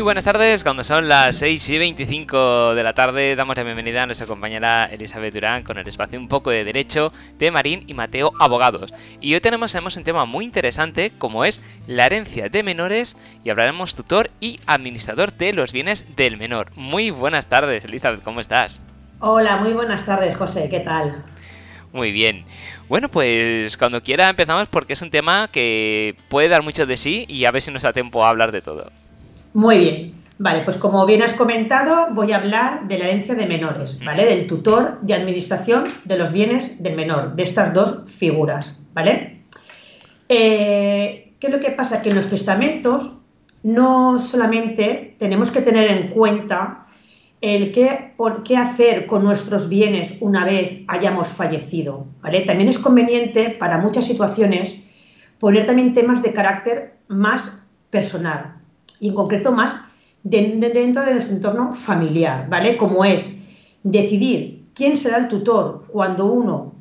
Muy buenas tardes, cuando son las 6 y 25 de la tarde damos la bienvenida a nuestra compañera Elizabeth Durán con el espacio Un poco de Derecho de Marín y Mateo Abogados. Y hoy tenemos, tenemos un tema muy interesante como es la herencia de menores y hablaremos tutor y administrador de los bienes del menor. Muy buenas tardes Elizabeth, ¿cómo estás? Hola, muy buenas tardes José, ¿qué tal? Muy bien. Bueno, pues cuando quiera empezamos porque es un tema que puede dar mucho de sí y a ver si nos da tiempo a hablar de todo. Muy bien. Vale, pues como bien has comentado, voy a hablar de la herencia de menores, ¿vale? Del tutor de administración de los bienes del menor, de estas dos figuras, ¿vale? Eh, ¿Qué es lo que pasa? Que en los testamentos no solamente tenemos que tener en cuenta el qué, hacer con nuestros bienes una vez hayamos fallecido, ¿vale? También es conveniente para muchas situaciones poner también temas de carácter más personal, y en concreto más dentro de nuestro entorno familiar, ¿vale? Como es decidir quién será el tutor cuando uno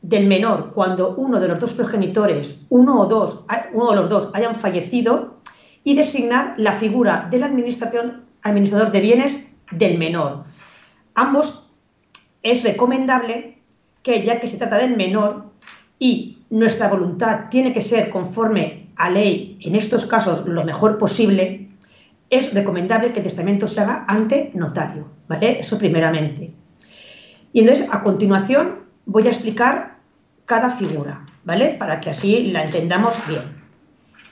del menor, cuando uno de los dos progenitores, uno o dos, uno de los dos hayan fallecido y designar la figura del administración, administrador de bienes del menor. Ambos es recomendable que ya que se trata del menor y nuestra voluntad tiene que ser conforme a ley, en estos casos lo mejor posible, es recomendable que el testamento se haga ante notario, ¿vale? Eso primeramente. Y entonces, a continuación, voy a explicar cada figura, ¿vale? Para que así la entendamos bien.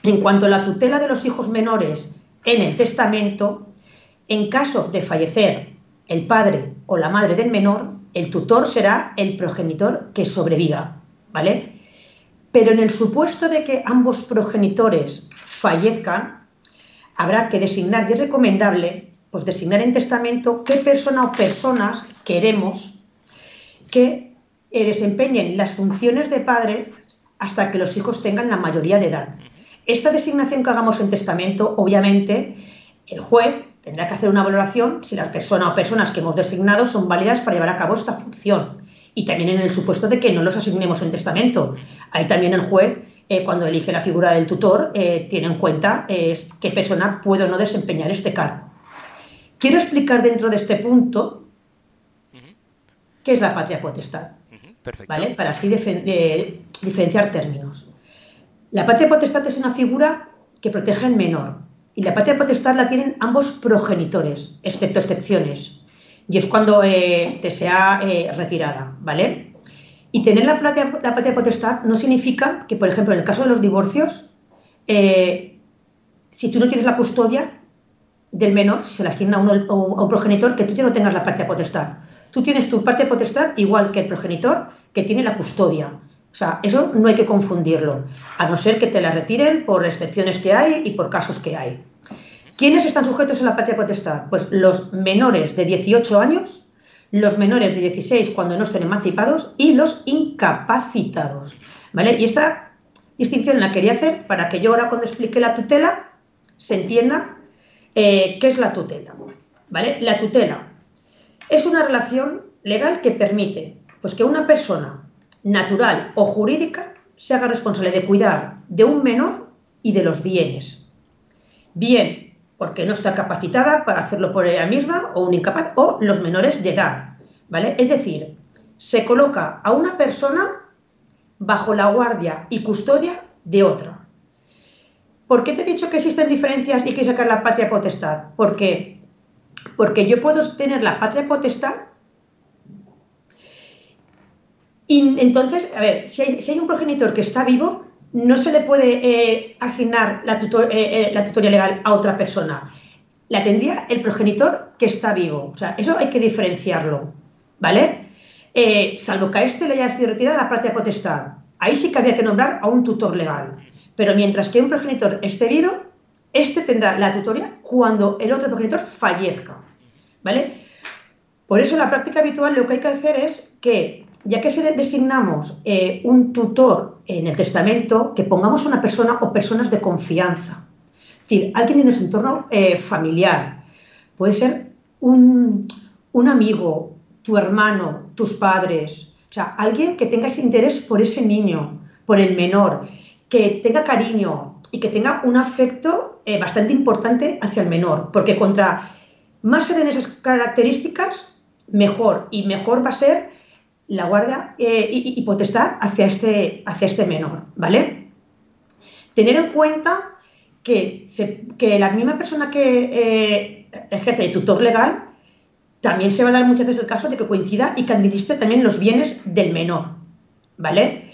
En cuanto a la tutela de los hijos menores en el testamento, en caso de fallecer el padre o la madre del menor, el tutor será el progenitor que sobreviva, ¿vale? Pero en el supuesto de que ambos progenitores fallezcan, habrá que designar, y es recomendable, pues designar en testamento qué persona o personas queremos que eh, desempeñen las funciones de padre hasta que los hijos tengan la mayoría de edad. Esta designación que hagamos en testamento, obviamente, el juez tendrá que hacer una valoración si las personas o personas que hemos designado son válidas para llevar a cabo esta función y también en el supuesto de que no los asignemos en testamento. Ahí también el juez, eh, cuando elige la figura del tutor, eh, tiene en cuenta eh, qué persona puede o no desempeñar este cargo. Quiero explicar dentro de este punto qué es la patria potestad, ¿vale? para así diferenciar términos. La patria potestad es una figura que protege al menor y la patria potestad la tienen ambos progenitores, excepto excepciones y es cuando eh, te sea eh, retirada, ¿vale? Y tener la patria, la patria potestad no significa que, por ejemplo, en el caso de los divorcios, eh, si tú no tienes la custodia del menor, se la asigna a, uno, a un progenitor, que tú ya no tengas la patria potestad. Tú tienes tu patria potestad igual que el progenitor que tiene la custodia. O sea, eso no hay que confundirlo, a no ser que te la retiren por excepciones que hay y por casos que hay. ¿Quiénes están sujetos a la patria potestad? Pues los menores de 18 años, los menores de 16 cuando no estén emancipados y los incapacitados. ¿Vale? Y esta distinción la quería hacer para que yo ahora cuando explique la tutela se entienda eh, qué es la tutela. ¿Vale? La tutela es una relación legal que permite pues, que una persona natural o jurídica se haga responsable de cuidar de un menor y de los bienes. Bien porque no está capacitada para hacerlo por ella misma o un incapaz o los menores de edad, ¿vale? Es decir, se coloca a una persona bajo la guardia y custodia de otra. ¿Por qué te he dicho que existen diferencias y que sacar la patria potestad? Porque, porque yo puedo tener la patria potestad y entonces, a ver, si hay, si hay un progenitor que está vivo, no se le puede eh, asignar la, tutor, eh, eh, tutoría legal a otra persona. La tendría el progenitor que está vivo. O sea, eso hay que diferenciarlo, ¿vale? salvo que a este le haya sido retirada la patria potestad. Ahí sí que habría que nombrar a un tutor legal. Pero mientras que un progenitor esté vivo, este tendrá la tutoría cuando el otro progenitor fallezca, ¿vale? Por eso la práctica habitual lo que hay que hacer es que ya que si designamos eh, un tutor en el testamento, que pongamos una persona o personas de confianza. Es decir, alguien en nuestro entorno eh, familiar. Puede ser un, amigo, tu hermano, tus padres. O sea, alguien que tenga ese interés por ese niño, por el menor, que tenga cariño, y que tenga un afecto eh, bastante importante hacia el menor, porque contra más se den esas características, mejor, y mejor va a ser la guardia eh, y, potestad hacia este, hacia este menor, ¿vale? Tener en cuenta que, que la misma persona que eh, ejerce de tutor legal también se va a dar muchas veces el caso de que coincida y que administre también los bienes del menor, ¿vale?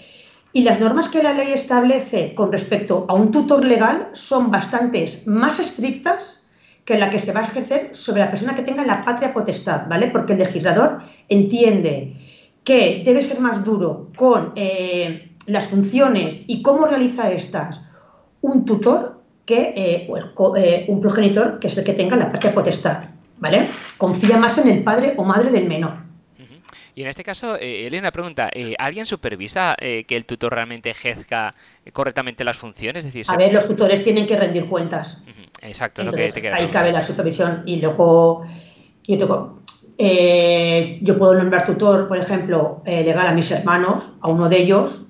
Y las normas que la ley establece con respecto a un tutor legal son bastantes más estrictas que la que se va a ejercer sobre la persona que tenga la patria potestad, ¿vale? Porque el legislador entiende que debe ser más duro con eh, las funciones y cómo realiza estas un tutor que eh, eh, un progenitor que es el que tenga la patria potestad, ¿vale? Confía más en el padre o madre del menor. Y en este caso, Elena pregunta, ¿alguien supervisa que el tutor realmente ejerza correctamente las funciones? Es decir, a ver, los tutores tienen que rendir cuentas. Exacto, lo que te Ahí cabe la supervisión y luego yo tengo, eh, yo puedo nombrar tutor, por ejemplo, eh, legal a mis hermanos, a uno de ellos,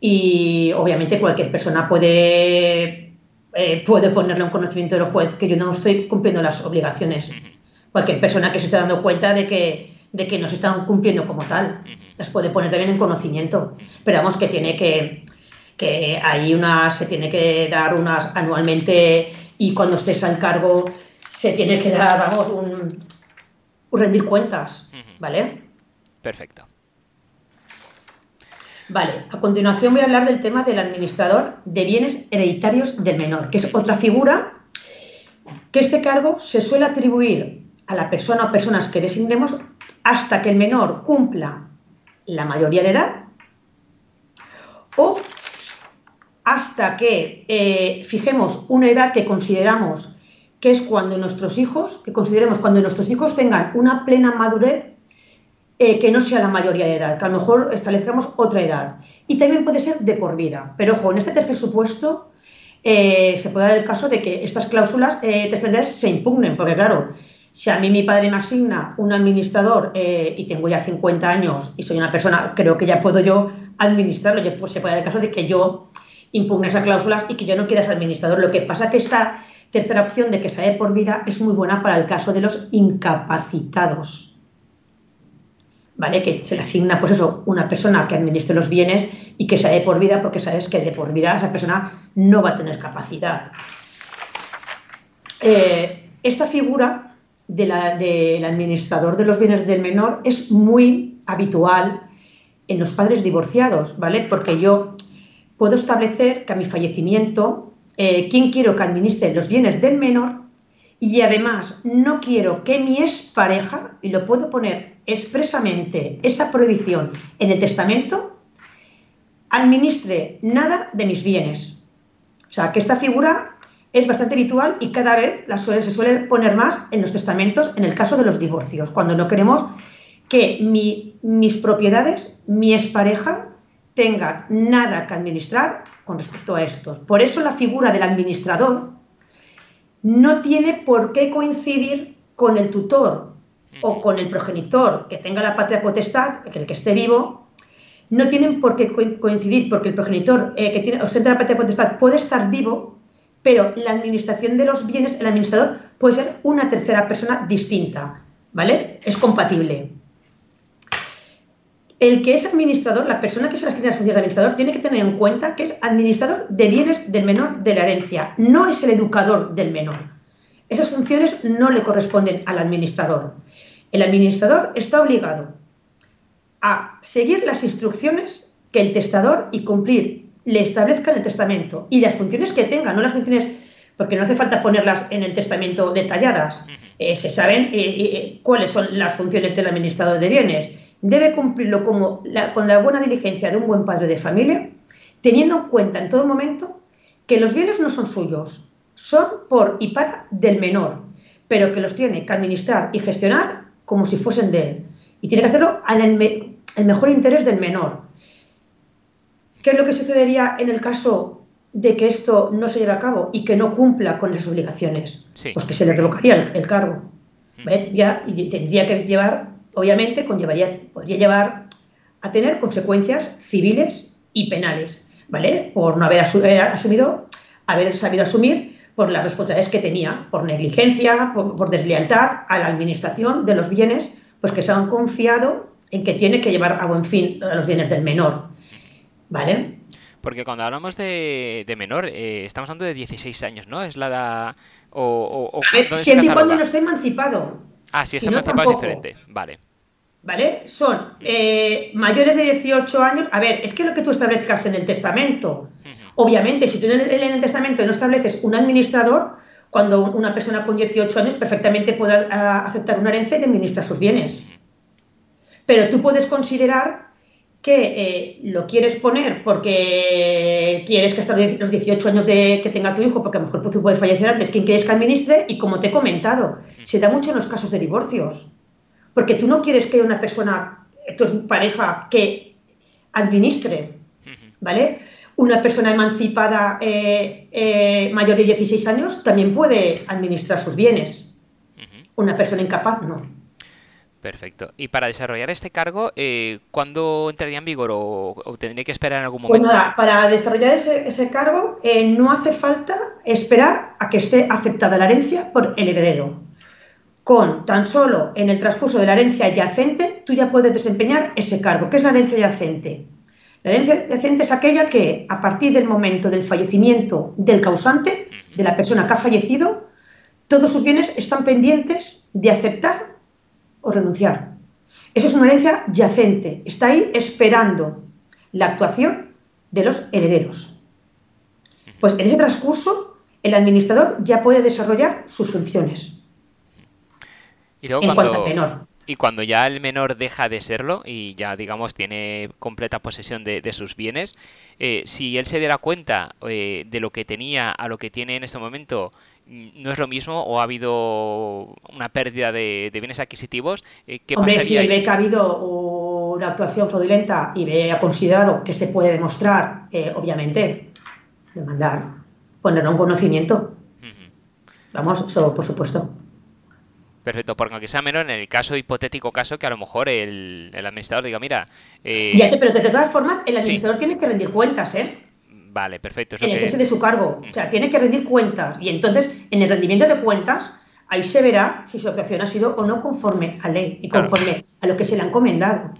y obviamente cualquier persona puede, eh, puede ponerle un conocimiento del juez que yo no estoy cumpliendo las obligaciones. Cualquier persona que se esté dando cuenta de que, de que no se están cumpliendo como tal, las puede poner también en conocimiento. Pero vamos, que tiene que, que hay una, se tiene que dar unas anualmente y cuando estés al cargo se tiene que dar, vamos, un, rendir cuentas, ¿vale? Perfecto. Vale, a continuación voy a hablar del tema del administrador de bienes hereditarios del menor, que es otra figura que este cargo se suele atribuir a la persona o personas que designemos hasta que el menor cumpla la mayoría de edad o hasta que eh, fijemos una edad que consideramos que es cuando nuestros hijos, que consideremos cuando nuestros hijos tengan una plena madurez eh, que no sea la mayoría de edad, que a lo mejor establezcamos otra edad. Y también puede ser de por vida. Pero ojo, en este tercer supuesto eh, se puede dar el caso de que estas cláusulas eh, se impugnen, porque claro, si a mí mi padre me asigna un administrador y tengo ya 50 años y soy una persona, creo que ya puedo yo administrarlo, pues se puede dar el caso de que yo impugne esas cláusulas y que yo no quiera ser administrador. Lo que pasa es que esta tercera opción de que se por vida es muy buena para el caso de los incapacitados. ¿Vale? Que se le asigna, pues eso, una persona que administre los bienes y que se por vida porque sabes que de por vida esa persona no va a tener capacidad. Eh, esta figura del administrador de los bienes del menor es muy habitual en los padres divorciados, ¿vale? Porque yo puedo establecer que a mi fallecimiento, eh, quién quiero que administre los bienes del menor y además no quiero que mi expareja, y lo puedo poner expresamente esa prohibición en el testamento, administre nada de mis bienes. O sea, que esta figura es bastante habitual y cada vez la se suele poner más en los testamentos en el caso de los divorcios, cuando no queremos que mis propiedades, mi expareja, tenga nada que administrar con respecto a estos. Por eso la figura del administrador no tiene por qué coincidir con el tutor o con el progenitor que tenga la patria potestad, el que esté vivo, no tienen por qué coincidir porque el progenitor eh, que tiene, ostenta la patria potestad puede estar vivo, pero la administración de los bienes, el administrador puede ser una tercera persona distinta, ¿vale? Es compatible el que es administrador, la persona que se las tiene las funciones de administrador, tiene que tener en cuenta que es administrador de bienes del menor de la herencia, no es el educador del menor. Esas funciones no le corresponden al administrador. El administrador está obligado a seguir las instrucciones que el testador y cumplir le establezca en el testamento y las funciones que tenga, no las funciones, porque no hace falta ponerlas en el testamento detalladas. Eh, se saben eh, eh, cuáles son las funciones del administrador de bienes debe cumplirlo como con la buena diligencia de un buen padre de familia, teniendo en cuenta en todo momento que los bienes no son suyos, son por y para del menor, pero que los tiene que administrar y gestionar como si fuesen de él. Y tiene que hacerlo al el mejor interés del menor. ¿Qué es lo que sucedería en el caso de que esto no se lleve a cabo y que no cumpla con las obligaciones? Pues que se le revocaría el, cargo. Ya, y tendría que llevar obviamente conllevaría, podría llevar a tener consecuencias civiles y penales, ¿vale? Por no haber asumido haber sabido asumir por las responsabilidades que tenía, por negligencia, por, deslealtad a la administración de los bienes, pues que se han confiado en que tiene que llevar a buen fin los bienes del menor. ¿Vale? Porque cuando hablamos de, menor, eh, estamos hablando de 16 años, ¿no? Es la edad... O, a ver, siempre y cuando no esté emancipado. Ah, si está emancipado es diferente. Vale. ¿Vale? Son eh, mayores de 18 años. A ver, es que lo que tú establezcas en el testamento. Obviamente, si tú en el, testamento no estableces un administrador, cuando una persona con 18 años perfectamente puede aceptar una herencia y administrar sus bienes. Pero tú puedes considerar que eh, lo quieres poner porque quieres que hasta los 18 años de que tenga tu hijo, porque a lo mejor tú puedes fallecer antes, quien quieres que administre, y como te he comentado, se da mucho en los casos de divorcios, porque tú no quieres que una persona, tu pareja, que administre, ¿vale? Una persona emancipada eh, eh, mayor de 16 años también puede administrar sus bienes. Una persona incapaz no. Perfecto. Y para desarrollar este cargo, eh, ¿cuándo entraría en vigor o, tendría que esperar en algún pues momento? Pues nada, para desarrollar ese, cargo eh, no hace falta esperar a que esté aceptada la herencia por el heredero. Con tan solo en el transcurso de la herencia yacente, tú ya puedes desempeñar ese cargo. ¿Qué es la herencia yacente? La herencia yacente es aquella que, a partir del momento del fallecimiento del causante, de la persona que ha fallecido, todos sus bienes están pendientes de aceptar o renunciar. Eso es una herencia yacente, está ahí esperando la actuación de los herederos. Pues en ese transcurso, el administrador ya puede desarrollar sus funciones. Y en cuanto al menor. Y cuando ya el menor deja de serlo y ya, digamos, tiene completa posesión de, sus bienes, eh, si él se diera cuenta eh, de lo que tenía a lo que tiene en este momento no es lo mismo o ha habido una pérdida de, bienes adquisitivos, eh, ¿qué Hombre, si ve que ha habido una actuación fraudulenta y ve ha considerado que se puede demostrar, eh, obviamente, demandar, ponerlo en conocimiento. Vamos, eso por supuesto. Perfecto, porque aunque sea menor, en el caso hipotético caso que a lo mejor el, administrador diga, mira... Eh... Ya, pero de todas formas, el administrador tiene que rendir cuentas, ¿eh? Vale, perfecto. en el cese de su cargo. O sea, tiene que rendir cuentas. Y entonces, en el rendimiento de cuentas, ahí se verá si su actuación ha sido o no conforme a ley y conforme a lo que se le ha encomendado.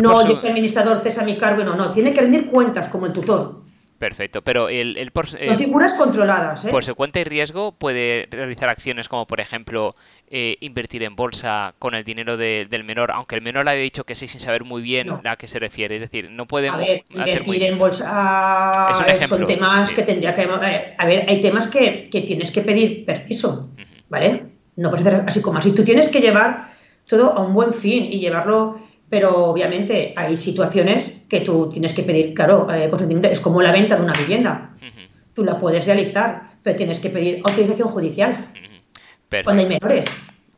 no, yo soy administrador, cesa mi cargo, no, no. Tiene que rendir cuentas como el tutor. Perfecto, pero el, el por, Son figuras controladas. ¿eh? Por su cuenta y riesgo puede realizar acciones como, por ejemplo, eh, invertir en bolsa con el dinero del menor, aunque el menor le haya dicho que sí sin saber muy bien a qué se refiere. Es decir, no puede... A ver, invertir en bolsa son temas que tendría que... Eh, a ver, hay temas que, tienes que pedir permiso, ¿vale? No puede ser así como así. Tú tienes que llevar todo a un buen fin y llevarlo pero obviamente hay situaciones que tú tienes que pedir, claro, eh, consentimiento. Es como la venta de una vivienda. Tú la puedes realizar, pero tienes que pedir autorización judicial. Cuando hay menores.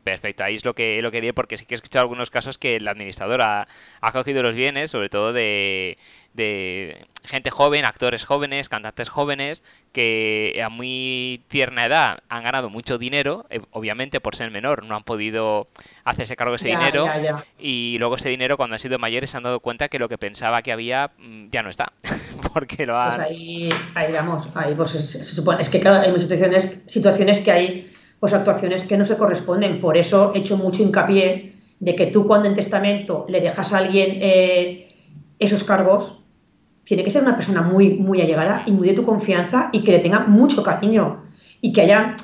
Perfecto, ahí es lo que lo quería porque sí que he escuchado algunos casos que el administrador ha, ha cogido los bienes, sobre todo de, de gente joven, actores jóvenes, cantantes jóvenes, que a muy tierna edad han ganado mucho dinero, eh, obviamente por ser menor no han podido hacerse cargo de ese dinero, y luego ese dinero cuando han sido mayores se han dado cuenta que lo que pensaba que había mm, ya no está, porque lo Pues ahí, ahí vamos, ahí pues se, supone, es que claro, hay situaciones, situaciones que hay pues actuaciones que no se corresponden, por eso he hecho mucho hincapié de que tú cuando en testamento le dejas a alguien eh, esos cargos, tiene que ser una persona muy, muy allegada y muy de tu confianza y que le tenga mucho cariño y que haya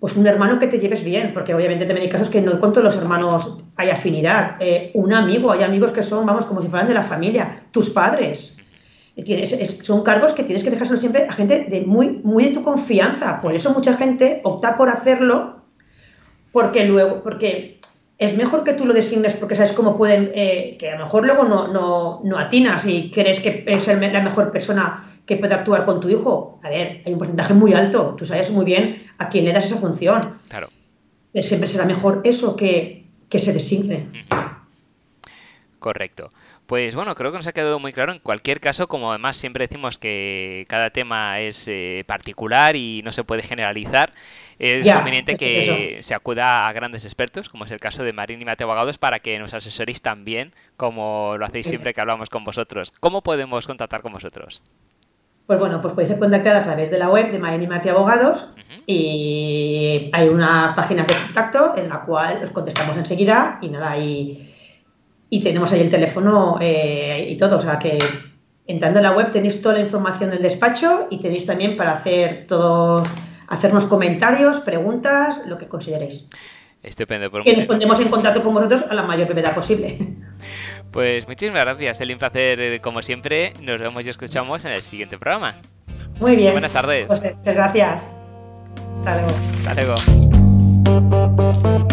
pues un hermano que te lleves bien, porque obviamente también hay casos que no con los hermanos hay afinidad. Eh, un amigo, hay amigos que son, vamos, como si fueran de la familia, tus padres. Tienes, son cargos que tienes que dejárselo siempre a gente de muy, muy de tu confianza. Por eso mucha gente opta por hacerlo, porque luego, porque es mejor que tú lo designes porque sabes cómo pueden, eh, que a lo mejor luego no, no, no atinas y crees que es la mejor persona que puede actuar con tu hijo. A ver, hay un porcentaje muy alto, tú sabes muy bien a quién le das esa función. Claro. Siempre será mejor eso que, que se designe. Correcto. Pues bueno, creo que nos ha quedado muy claro. En cualquier caso, como además siempre decimos que cada tema es eh, particular y no se puede generalizar, es conveniente que, se acuda a grandes expertos, como es el caso de Marín y Mateo Abogados, para que nos asesoréis también, como lo hacéis siempre que hablamos con vosotros. ¿Cómo podemos contactar con vosotros? pues bueno, pues podéis contactar a través de la web de Marín y Mate Abogados y hay una página de contacto en la cual os contestamos enseguida y nada, y, y tenemos ahí el teléfono eh, y todo, o sea que entrando en la web tenéis toda la información del despacho y tenéis también para hacer todos, hacernos comentarios, preguntas, lo que consideréis. Estupendo. Pues que nos pondremos en contacto con vosotros a la mayor brevedad posible. Pues muchísimas gracias, el placer eh, como siempre. Nos vemos y escuchamos en el siguiente programa. Muy bien. Buenas tardes. muchas gracias. Hasta luego. Hasta luego.